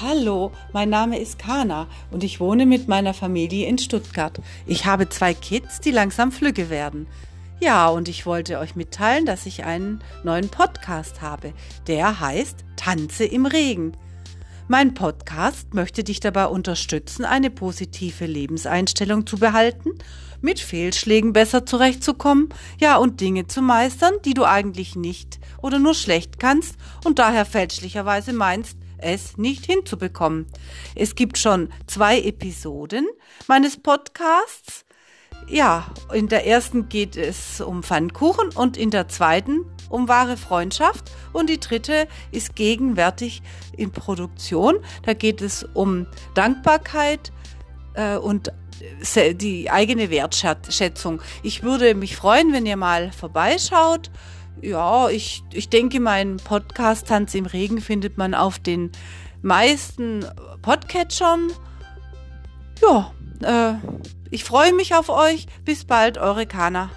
Hallo, mein Name ist Kana und ich wohne mit meiner Familie in Stuttgart. Ich habe zwei Kids, die langsam flügge werden. Ja, und ich wollte euch mitteilen, dass ich einen neuen Podcast habe. Der heißt Tanze im Regen. Mein Podcast möchte dich dabei unterstützen, eine positive Lebenseinstellung zu behalten, mit Fehlschlägen besser zurechtzukommen, ja und Dinge zu meistern, die du eigentlich nicht oder nur schlecht kannst und daher fälschlicherweise meinst, es nicht hinzubekommen. Es gibt schon zwei Episoden meines Podcasts. Ja, in der ersten geht es um Pfannkuchen und in der zweiten um wahre Freundschaft und die dritte ist gegenwärtig in Produktion. Da geht es um Dankbarkeit äh, und die eigene Wertschätzung. Ich würde mich freuen, wenn ihr mal vorbeischaut. Ja, ich, ich denke, meinen Podcast Tanz im Regen findet man auf den meisten Podcatchern. Ja, äh, ich freue mich auf euch. Bis bald, eure Kana.